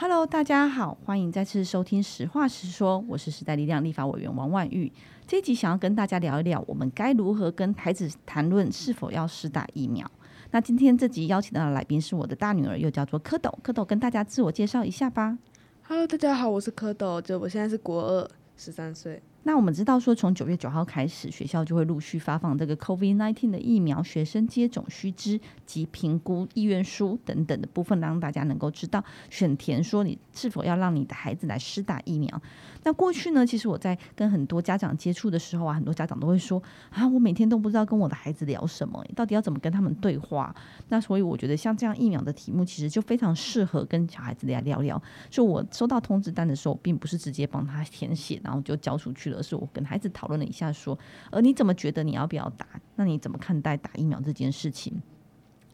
Hello，大家好，欢迎再次收听《实话实说》，我是时代力量立法委员王万玉。这一集想要跟大家聊一聊，我们该如何跟孩子谈论是否要施打疫苗。那今天这集邀请到的来宾是我的大女儿，又叫做蝌蚪。蝌蚪跟大家自我介绍一下吧。Hello，大家好，我是蝌蚪，就我现在是国二，十三岁。那我们知道说，从九月九号开始，学校就会陆续发放这个 COVID-19 的疫苗学生接种须知及评估意愿书等等的部分，让大家能够知道选填说你是否要让你的孩子来施打疫苗。那过去呢，其实我在跟很多家长接触的时候啊，很多家长都会说啊，我每天都不知道跟我的孩子聊什么，到底要怎么跟他们对话。那所以我觉得像这样疫苗的题目，其实就非常适合跟小孩子来聊聊。就我收到通知单的时候，并不是直接帮他填写，然后就交出去而是我跟孩子讨论了一下，说，呃，你怎么觉得你要不要打？那你怎么看待打疫苗这件事情？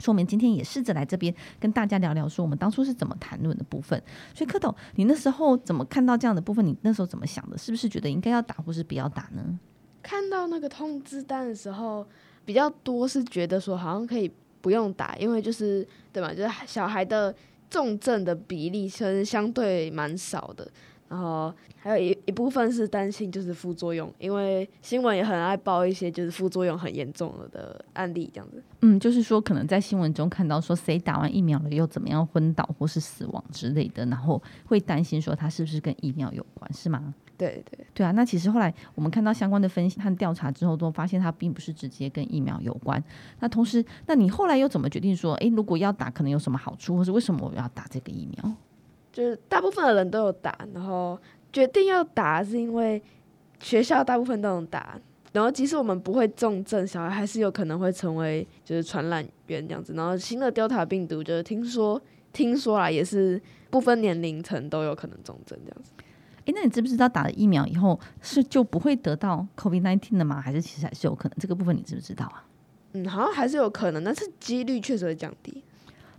说明今天也试着来这边跟大家聊聊，说我们当初是怎么谈论的部分。所以蝌蚪，你那时候怎么看到这样的部分？你那时候怎么想的？是不是觉得应该要打，或是不要打呢？看到那个通知单的时候，比较多是觉得说好像可以不用打，因为就是对吧？就是小孩的重症的比例其实相对蛮少的。然后还有一一部分是担心就是副作用，因为新闻也很爱报一些就是副作用很严重了的案例这样子。嗯，就是说可能在新闻中看到说谁打完疫苗了又怎么样昏倒或是死亡之类的，然后会担心说他是不是跟疫苗有关，是吗？对对对啊。那其实后来我们看到相关的分析和调查之后，都发现它并不是直接跟疫苗有关。那同时，那你后来又怎么决定说，诶，如果要打，可能有什么好处，或是为什么我要打这个疫苗？就是大部分的人都有打，然后决定要打是因为学校大部分都能打，然后即使我们不会重症，小孩还是有可能会成为就是传染源这样子。然后新的 Delta 病毒就是听说听说啊，也是不分年龄层都有可能重症这样子。诶，那你知不知道打了疫苗以后是就不会得到 COVID-19 的吗？还是其实还是有可能？这个部分你知不知道啊？嗯，好像还是有可能，但是几率确实会降低。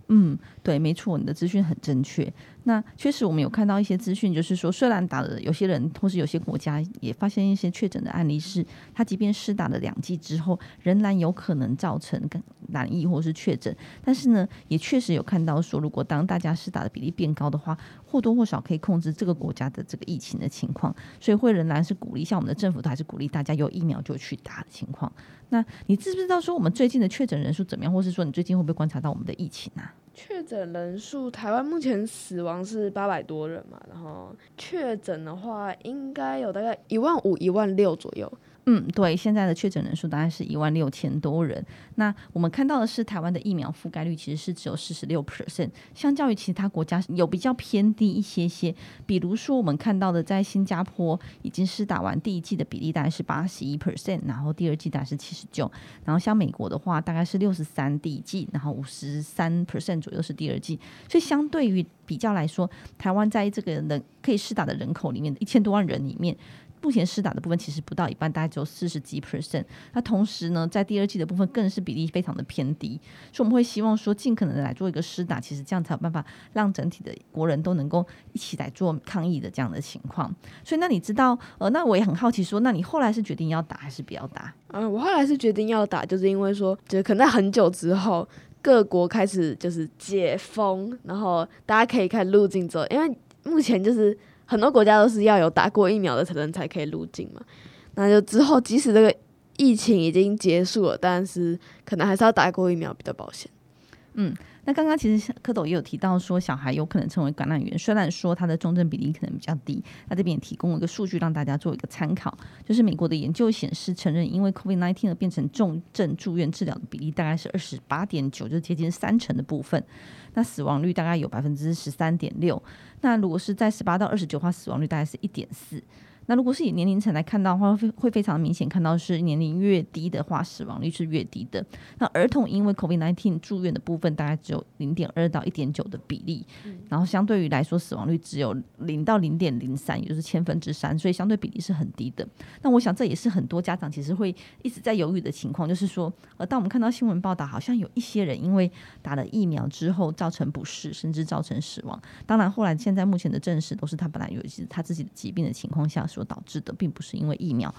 嗯，对，没错，你的资讯很正确。那确实，我们有看到一些资讯，就是说，虽然打了有些人，同时有些国家也发现一些确诊的案例，是他即便施打了两剂之后，仍然有可能造成染疫或是确诊。但是呢，也确实有看到说，如果当大家施打的比例变高的话，或多或少可以控制这个国家的这个疫情的情况。所以会仍然是鼓励，像我们的政府都还是鼓励大家有疫苗就去打的情况。那你知不知道说我们最近的确诊人数怎么样，或是说你最近会不会观察到我们的疫情啊？确诊人数，台湾目前死亡是八百多人嘛，然后确诊的话应该有大概一万五、一万六左右。嗯，对，现在的确诊人数大概是一万六千多人。那我们看到的是，台湾的疫苗覆盖率其实是只有四十六 percent，相较于其他国家有比较偏低一些些。比如说，我们看到的在新加坡已经施打完第一剂的比例大概是八十一 percent，然后第二剂大概是七十九，然后像美国的话大概是六十三第一剂，然后五十三 percent 左右是第二剂。所以相对于比较来说，台湾在这个人可以施打的人口里面，一千多万人里面。目前施打的部分其实不到一半，大概只有四十几 percent。那同时呢，在第二季的部分更是比例非常的偏低，所以我们会希望说，尽可能的来做一个施打，其实这样才有办法让整体的国人都能够一起来做抗疫的这样的情况。所以，那你知道，呃，那我也很好奇说，那你后来是决定要打还是不要打？嗯，我后来是决定要打，就是因为说，就是可能在很久之后，各国开始就是解封，然后大家可以开始入境之后，因为目前就是。很多国家都是要有打过疫苗的人才可以入境嘛，那就之后即使这个疫情已经结束了，但是可能还是要打过疫苗比较保险。嗯，那刚刚其实蝌蚪也有提到说，小孩有可能成为感染源，虽然说他的重症比例可能比较低，那这边也提供了一个数据让大家做一个参考，就是美国的研究显示，成人因为 COVID-19 而变成重症住院治疗的比例大概是二十八点九，就接近三成的部分。那死亡率大概有百分之十三点六，那如果是在十八到二十九话，死亡率大概是一点四。那如果是以年龄层来看到的话，会会非常明显看到是年龄越低的话，死亡率是越低的。那儿童因为 COVID-19 住院的部分大概只有零点二到一点九的比例，嗯，然后相对于来说死亡率只有零到零点零三，也就是千分之三，所以相对比例是很低的。那我想这也是很多家长其实会一直在犹豫的情况，就是说，呃，当我们看到新闻报道，好像有一些人因为打了疫苗之后造成不适，甚至造成死亡。当然后来现在目前的证实都是他本来有他自己的疾病的情况下。所导致的，并不是因为疫苗。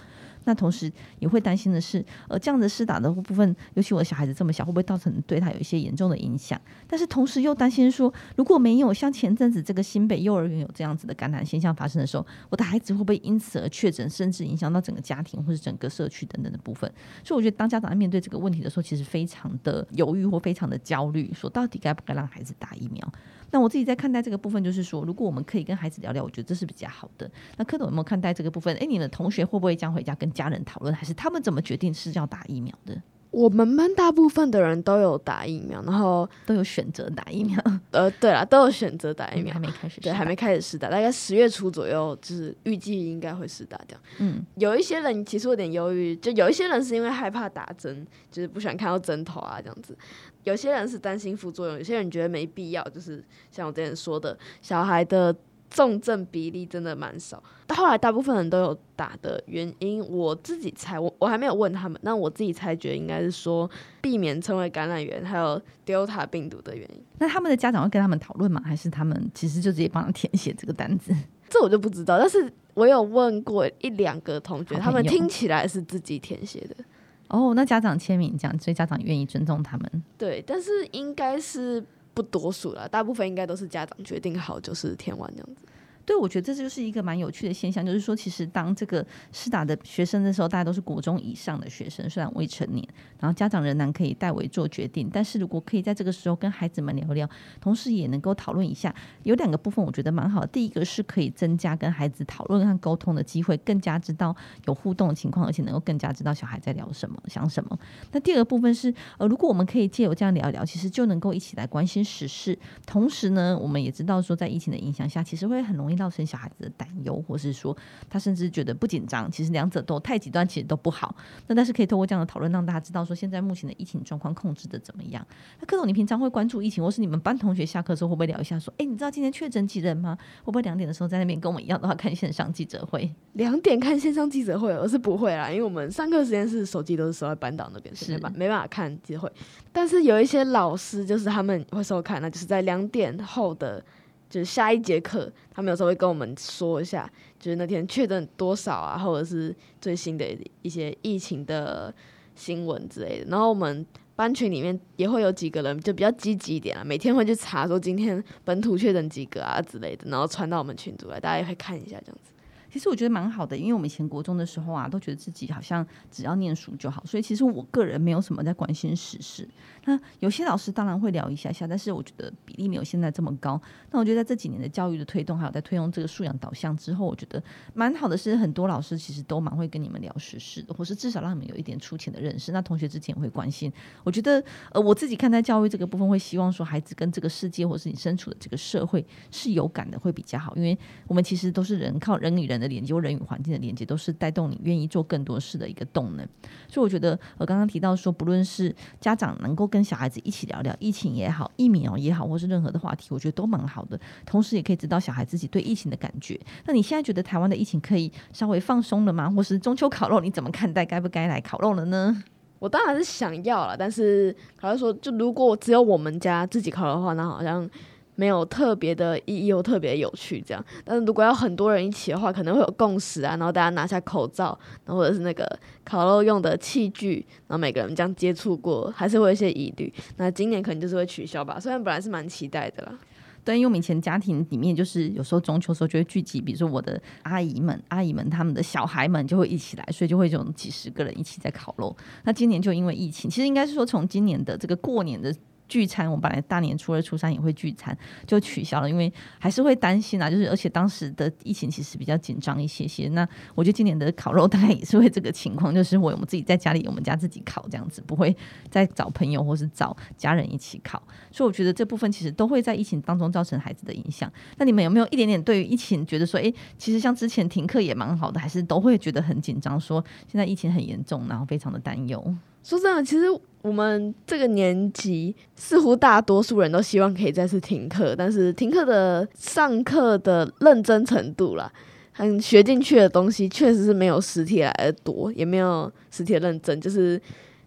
那同时也会担心的是，呃，这样的施打的部分，尤其我的小孩子这么小，会不会造成对他有一些严重的影响？但是同时又担心说，如果没有像前阵子这个新北幼儿园有这样子的感染现象发生的时候，我的孩子会不会因此而确诊，甚至影响到整个家庭或者整个社区等等的部分？所以我觉得，当家长在面对这个问题的时候，其实非常的犹豫或非常的焦虑，说到底该不该让孩子打疫苗？那我自己在看待这个部分，就是说，如果我们可以跟孩子聊聊，我觉得这是比较好的。那蝌蚪有没有看待这个部分？诶，你的同学会不会将回家跟家人讨论，还是他们怎么决定是要打疫苗的？我们班大部分的人都有打疫苗，然后都有选择打疫苗。呃，对了，都有选择打疫苗，还没开始，对，还没开始试打，大概十月初左右，就是预计应该会试打掉。嗯，有一些人其实有点犹豫，就有一些人是因为害怕打针，就是不喜欢看到针头啊这样子。有些人是担心副作用，有些人觉得没必要，就是像我之前说的，小孩的重症比例真的蛮少。但后来大部分人都有打的原因，我自己猜，我我还没有问他们，那我自己猜觉得应该是说避免成为感染源，还有 Delta 病毒的原因。那他们的家长会跟他们讨论吗？还是他们其实就直接帮他填写这个单子？这我就不知道。但是我有问过一两个同学，他们听起来是自己填写的。哦，那家长签名这样，所以家长愿意尊重他们。对，但是应该是不多数了，大部分应该都是家长决定好就是填完这样子。对，我觉得这就是一个蛮有趣的现象，就是说，其实当这个施打的学生的时候，大家都是国中以上的学生，虽然未成年，然后家长仍然可以代为做决定。但是如果可以在这个时候跟孩子们聊聊，同时也能够讨论一下，有两个部分我觉得蛮好的。第一个是可以增加跟孩子讨论和沟通的机会，更加知道有互动的情况，而且能够更加知道小孩在聊什么、想什么。那第二个部分是，呃，如果我们可以借由这样聊一聊，其实就能够一起来关心时事。同时呢，我们也知道说，在疫情的影响下，其实会很容易。造成小孩子的担忧，或是说他甚至觉得不紧张，其实两者都太极端，其实都不好。那但是可以透过这样的讨论，让大家知道说现在目前的疫情状况控制的怎么样。那柯总，你平常会关注疫情，或是你们班同学下课的时候会不会聊一下说，哎，你知道今天确诊几人吗？会不会两点的时候在那边跟我们一样的话看线上记者会？两点看线上记者会，我是不会啦，因为我们上课时间是手机都是收在班导那边，是吧没办法看记者会。但是有一些老师就是他们会收看，那就是在两点后的。就是下一节课，他们有时候会跟我们说一下，就是那天确诊多少啊，或者是最新的一些疫情的新闻之类的。然后我们班群里面也会有几个人就比较积极一点啊，每天会去查说今天本土确诊几个啊之类的，然后传到我们群组来，大家也会看一下这样子。其实我觉得蛮好的，因为我们以前国中的时候啊，都觉得自己好像只要念书就好，所以其实我个人没有什么在关心时事。那有些老师当然会聊一下下，但是我觉得比例没有现在这么高。那我觉得在这几年的教育的推动，还有在推动这个素养导向之后，我觉得蛮好的是，很多老师其实都蛮会跟你们聊时事的，或是至少让你们有一点粗浅的认识。那同学之前也会关心，我觉得呃，我自己看待教育这个部分，会希望说孩子跟这个世界，或是你身处的这个社会是有感的，会比较好。因为我们其实都是人，靠人与人的连接，人与环境的连接，都是带动你愿意做更多事的一个动能。所以我觉得我刚刚提到说，不论是家长能够跟小孩子一起聊聊疫情也好，疫苗也好，或是任何的话题，我觉得都蛮好的。同时，也可以知道小孩自己对疫情的感觉。那你现在觉得台湾的疫情可以稍微放松了吗？或是中秋烤肉你怎么看待？该不该来烤肉了呢？我当然是想要了，但是好像说，就如果只有我们家自己烤的话，那好像。没有特别的意义，又特别有趣，这样。但是如果要很多人一起的话，可能会有共识啊，然后大家拿下口罩，然后或者是那个烤肉用的器具，然后每个人这样接触过，还是会有一些疑虑。那今年可能就是会取消吧，虽然本来是蛮期待的啦。对，因为我们以前家庭里面就是有时候中秋时候就会聚集，比如说我的阿姨们、阿姨们他们的小孩们就会一起来，所以就会有几十个人一起在烤肉。那今年就因为疫情，其实应该是说从今年的这个过年的。聚餐，我们本来大年初二、初三也会聚餐，就取消了，因为还是会担心啊。就是而且当时的疫情其实比较紧张一些些。那我觉得今年的烤肉大概也是会这个情况，就是我我们自己在家里，我们家自己烤这样子，不会再找朋友或是找家人一起烤。所以我觉得这部分其实都会在疫情当中造成孩子的影响。那你们有没有一点点对于疫情觉得说，诶，其实像之前停课也蛮好的，还是都会觉得很紧张，说现在疫情很严重，然后非常的担忧。说真的，其实我们这个年级似乎大多数人都希望可以再次停课，但是停课的上课的认真程度啦，很学进去的东西确实是没有实体来的多，也没有实体的认真，就是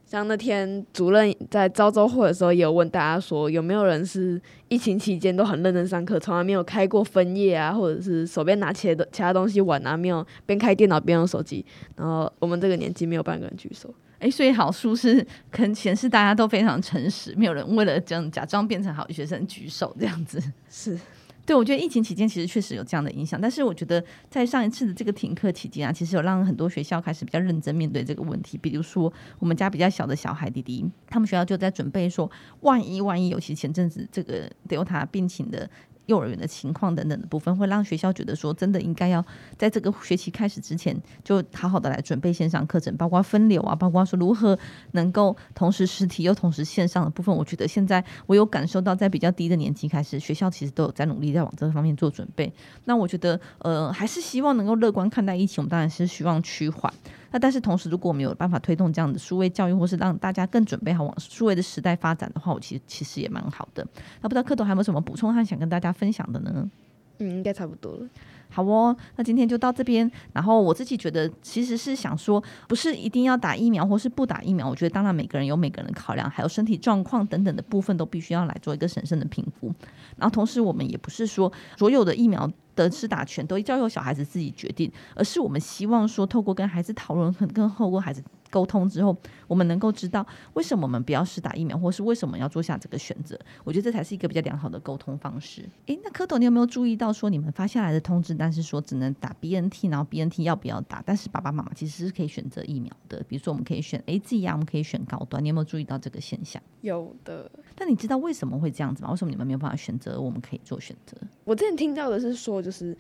像那天主任在招周会的时候，也有问大家说，有没有人是疫情期间都很认真上课，从来没有开过分页啊，或者是手边拿起的其他东西玩啊，没有边开电脑边用手机。然后我们这个年纪没有半个人举手。哎，所以好书是可能显示大家都非常诚实，没有人为了这样假装变成好学生举手这样子。是，对，我觉得疫情期间其实确实有这样的影响，但是我觉得在上一次的这个停课期间啊，其实有让很多学校开始比较认真面对这个问题。比如说我们家比较小的小孩弟弟，他们学校就在准备说，万一万一，尤其前阵子这个 Delta 病情的。幼儿园的情况等等的部分，会让学校觉得说，真的应该要在这个学期开始之前，就好好的来准备线上课程，包括分流啊，包括说如何能够同时实体又同时线上的部分。我觉得现在我有感受到，在比较低的年纪开始，学校其实都有在努力在往这方面做准备。那我觉得，呃，还是希望能够乐观看待疫情。我们当然是希望趋缓。那但是同时，如果我们有办法推动这样的数位教育，或是让大家更准备好往数位的时代发展的话，我其实其实也蛮好的。那不知道蝌蚪还有没有什么补充和想跟大家分享的呢？嗯，应该差不多了。好哦，那今天就到这边。然后我自己觉得，其实是想说，不是一定要打疫苗或是不打疫苗。我觉得当然每个人有每个人的考量，还有身体状况等等的部分，都必须要来做一个审慎的评估。然后同时，我们也不是说所有的疫苗的施打权都交由小孩子自己决定，而是我们希望说，透过跟孩子讨论，跟透过孩子。沟通之后，我们能够知道为什么我们不要试打疫苗，或是为什么要做下这个选择。我觉得这才是一个比较良好的沟通方式。诶，那蝌蚪，你有没有注意到说你们发下来的通知，但是说只能打 BNT，然后 BNT 要不要打？但是爸爸妈妈其实是可以选择疫苗的，比如说我们可以选 AZ 呀，我们可以选高端。你有没有注意到这个现象？有的。但你知道为什么会这样子吗？为什么你们没有办法选择？我们可以做选择。我之前听到的是说，就是。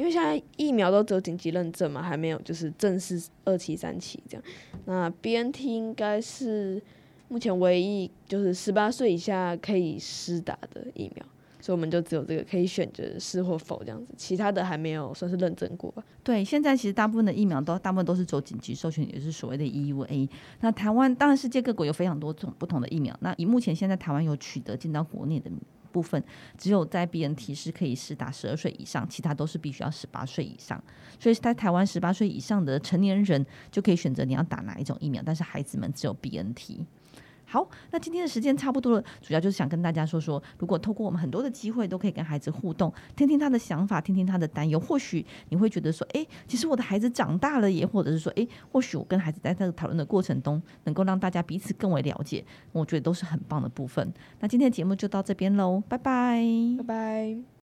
因为现在疫苗都只有紧急认证嘛，还没有就是正式二期、三期这样。那 BNT 应该是目前唯一就是十八岁以下可以施打的疫苗，所以我们就只有这个可以选择是或否这样子，其他的还没有算是认证过吧。对，现在其实大部分的疫苗都大部分都是走紧急授权，也是所谓的 EUA。那台湾当然世界各国有非常多种不同的疫苗，那以目前现在台湾有取得进到国内的。部分只有在 BNT 是可以试打十二岁以上，其他都是必须要十八岁以上。所以在台湾十八岁以上的成年人就可以选择你要打哪一种疫苗，但是孩子们只有 BNT。好，那今天的时间差不多了，主要就是想跟大家说说，如果透过我们很多的机会，都可以跟孩子互动，听听他的想法，听听他的担忧，或许你会觉得说，哎，其实我的孩子长大了也，或者是说，哎，或许我跟孩子在这个讨论的过程中，能够让大家彼此更为了解，我觉得都是很棒的部分。那今天的节目就到这边喽，拜拜，拜拜。